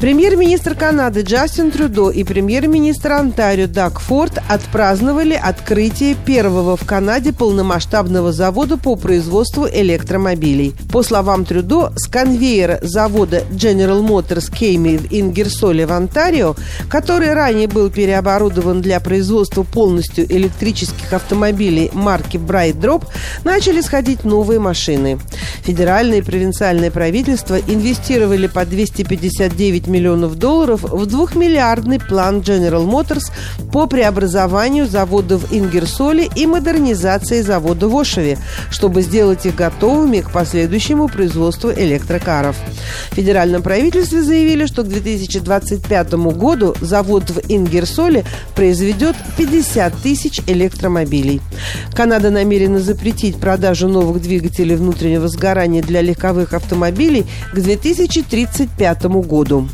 Премьер-министр Канады Джастин Трюдо и премьер-министр Онтарио Даг Форд отпраздновали открытие первого в Канаде полномасштабного завода по производству электромобилей. По словам Трюдо, с конвейера завода General Motors Кейми в Ингерсоле в Онтарио, который ранее был переоборудован для производства полностью электрических автомобилей марки Bright Drop, начали сходить новые машины. Федеральное и провинциальное правительство инвестировали по 259 миллионов долларов в двухмиллиардный план General Motors по преобразованию завода в Ингерсоле и модернизации завода в Ошеве, чтобы сделать их готовыми к последующему производству электрокаров. В федеральном правительстве заявили, что к 2025 году завод в Ингерсоле произведет 50 тысяч электромобилей. Канада намерена запретить продажу новых двигателей внутреннего сгорания для легковых автомобилей к 2035 году.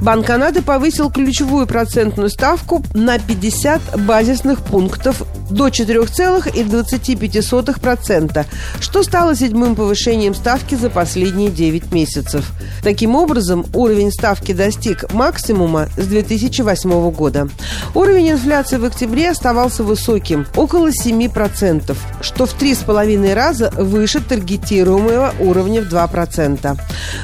Банк Канады повысил ключевую процентную ставку на 50 базисных пунктов до 4,25%, что стало седьмым повышением ставки за последние 9 месяцев. Таким образом, уровень ставки достиг максимума с 2008 года. Уровень инфляции в октябре оставался высоким – около 7%, что в 3,5 раза выше таргетируемого уровня в 2%.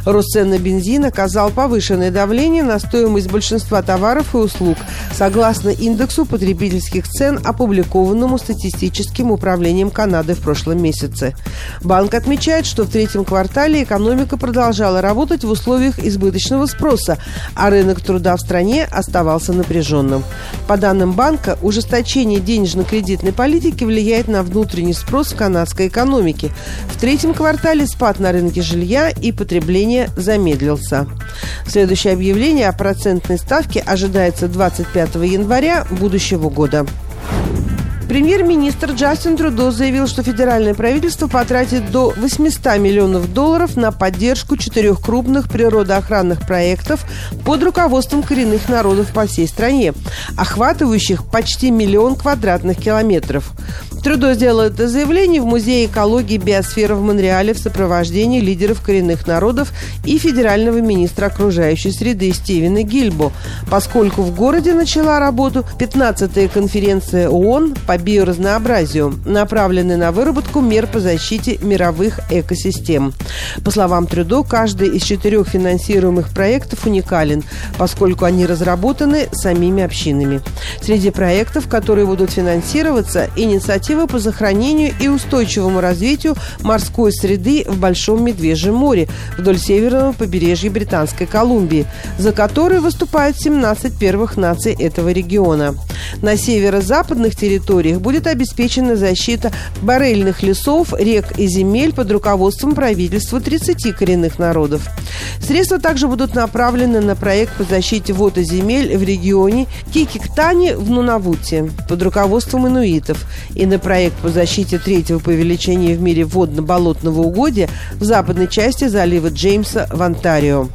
Рост цен на бензин оказал повышенное давление на стоимость большинства товаров и услуг, согласно индексу потребительских цен, опубликованному статистическим управлением Канады в прошлом месяце. Банк отмечает, что в третьем квартале экономика продолжала работать в условиях избыточного спроса, а рынок труда в стране оставался напряженным. По данным банка, ужесточение денежно-кредитной политики влияет на внутренний спрос в канадской экономике. В третьем квартале спад на рынке жилья и потребления замедлился. Следующее объявление о процентной ставке ожидается 25 января будущего года. Премьер-министр Джастин Трудо заявил, что федеральное правительство потратит до 800 миллионов долларов на поддержку четырех крупных природоохранных проектов под руководством коренных народов по всей стране, охватывающих почти миллион квадратных километров. Трудо сделал это заявление в Музее экологии и биосферы в Монреале в сопровождении лидеров коренных народов и федерального министра окружающей среды Стивена Гильбо, поскольку в городе начала работу 15-я конференция ООН по биоразнообразию, направленная на выработку мер по защите мировых экосистем. По словам Трюдо, каждый из четырех финансируемых проектов уникален, поскольку они разработаны самими общинами. Среди проектов, которые будут финансироваться, инициатива по сохранению и устойчивому развитию морской среды в Большом Медвежьем море вдоль северного побережья Британской Колумбии, за которой выступают 17 первых наций этого региона. На северо-западных территориях будет обеспечена защита барельных лесов, рек и земель под руководством правительства 30 коренных народов. Средства также будут направлены на проект по защите вод и земель в регионе Кикиктани в Нунавуте под руководством инуитов и на проект по защите третьего по величине в мире водно-болотного угодья в западной части залива Джеймса в Онтарио.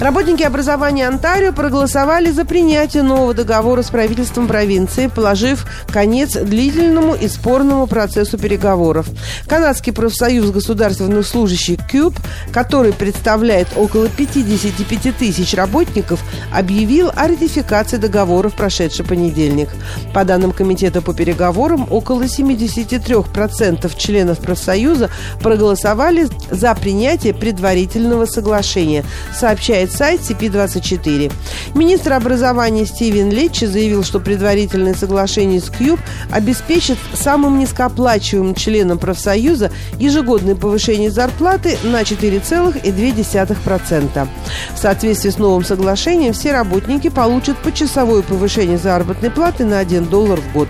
Работники образования Онтарио проголосовали за принятие нового договора с правительством провинции, положив конец длительному и спорному процессу переговоров. Канадский профсоюз государственных служащих КЮБ, который представляет около 55 тысяч работников, объявил о ратификации договора в прошедший понедельник. По данным Комитета по переговорам, около 73% членов профсоюза проголосовали за принятие предварительного соглашения, сообщает сайт CP24. Министр образования Стивен Летчи заявил, что предварительное соглашение с Кьюб обеспечит самым низкооплачиваемым членам профсоюза ежегодное повышение зарплаты на 4,2%. В соответствии с новым соглашением все работники получат почасовое повышение заработной платы на 1 доллар в год.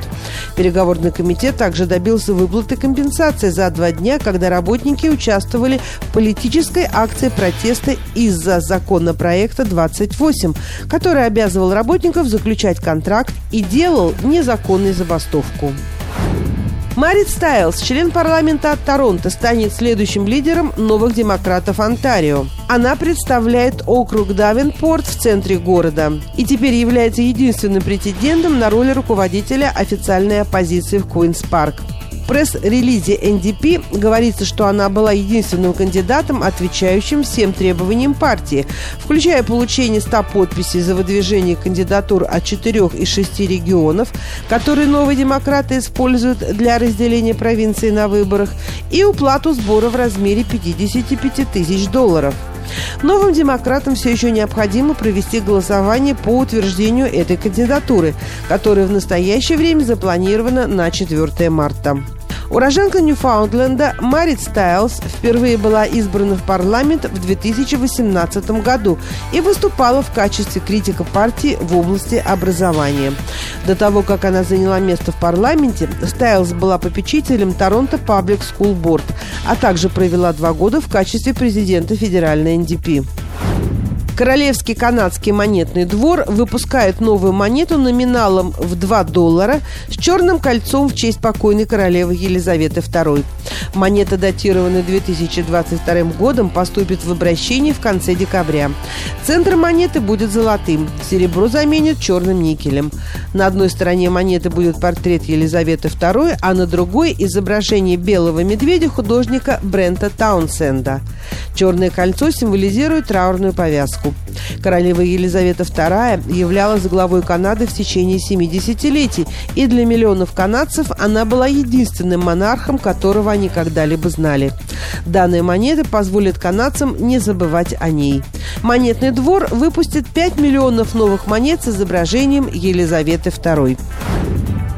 Переговорный комитет также добился выплаты компенсации за два дня, когда работники участвовали в политической акции протеста из-за закона законопроекта 28, который обязывал работников заключать контракт и делал незаконной забастовку. Марит Стайлс, член парламента от Торонто, станет следующим лидером новых демократов Онтарио. Она представляет округ Давенпорт в центре города и теперь является единственным претендентом на роль руководителя официальной оппозиции в Куинс-Парк пресс-релизе НДП говорится, что она была единственным кандидатом, отвечающим всем требованиям партии, включая получение 100 подписей за выдвижение кандидатур от 4 из 6 регионов, которые новые демократы используют для разделения провинции на выборах, и уплату сбора в размере 55 тысяч долларов. Новым демократам все еще необходимо провести голосование по утверждению этой кандидатуры, которая в настоящее время запланирована на 4 марта. Уроженка Ньюфаундленда Марит Стайлз впервые была избрана в парламент в 2018 году и выступала в качестве критика партии в области образования. До того, как она заняла место в парламенте, Стайлз была попечителем Торонто Паблик School Board, а также провела два года в качестве президента федеральной НДП. Королевский канадский монетный двор выпускает новую монету номиналом в 2 доллара с черным кольцом в честь покойной королевы Елизаветы II. Монета, датированная 2022 годом, поступит в обращение в конце декабря. Центр монеты будет золотым, серебро заменит черным никелем. На одной стороне монеты будет портрет Елизаветы II, а на другой – изображение белого медведя художника Брента Таунсенда. Черное кольцо символизирует траурную повязку. Королева Елизавета II являлась главой Канады в течение 70 десятилетий, и для миллионов канадцев она была единственным монархом, которого они когда-либо знали. Данная монета позволит канадцам не забывать о ней. Монетный двор выпустит 5 миллионов новых монет с изображением Елизаветы II.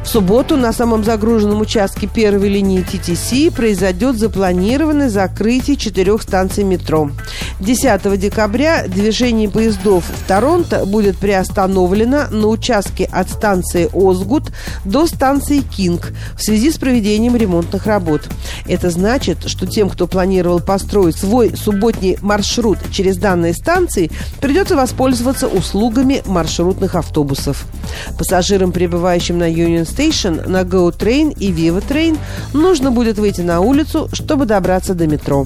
В субботу на самом загруженном участке первой линии ТТС произойдет запланированное закрытие четырех станций метро. 10 декабря движение поездов в Торонто будет приостановлено на участке от станции Озгут до станции Кинг в связи с проведением ремонтных работ. Это значит, что тем, кто планировал построить свой субботний маршрут через данные станции, придется воспользоваться услугами маршрутных автобусов. Пассажирам, прибывающим на Union Station, на Go Train и Viva Train, нужно будет выйти на улицу, чтобы добраться до метро.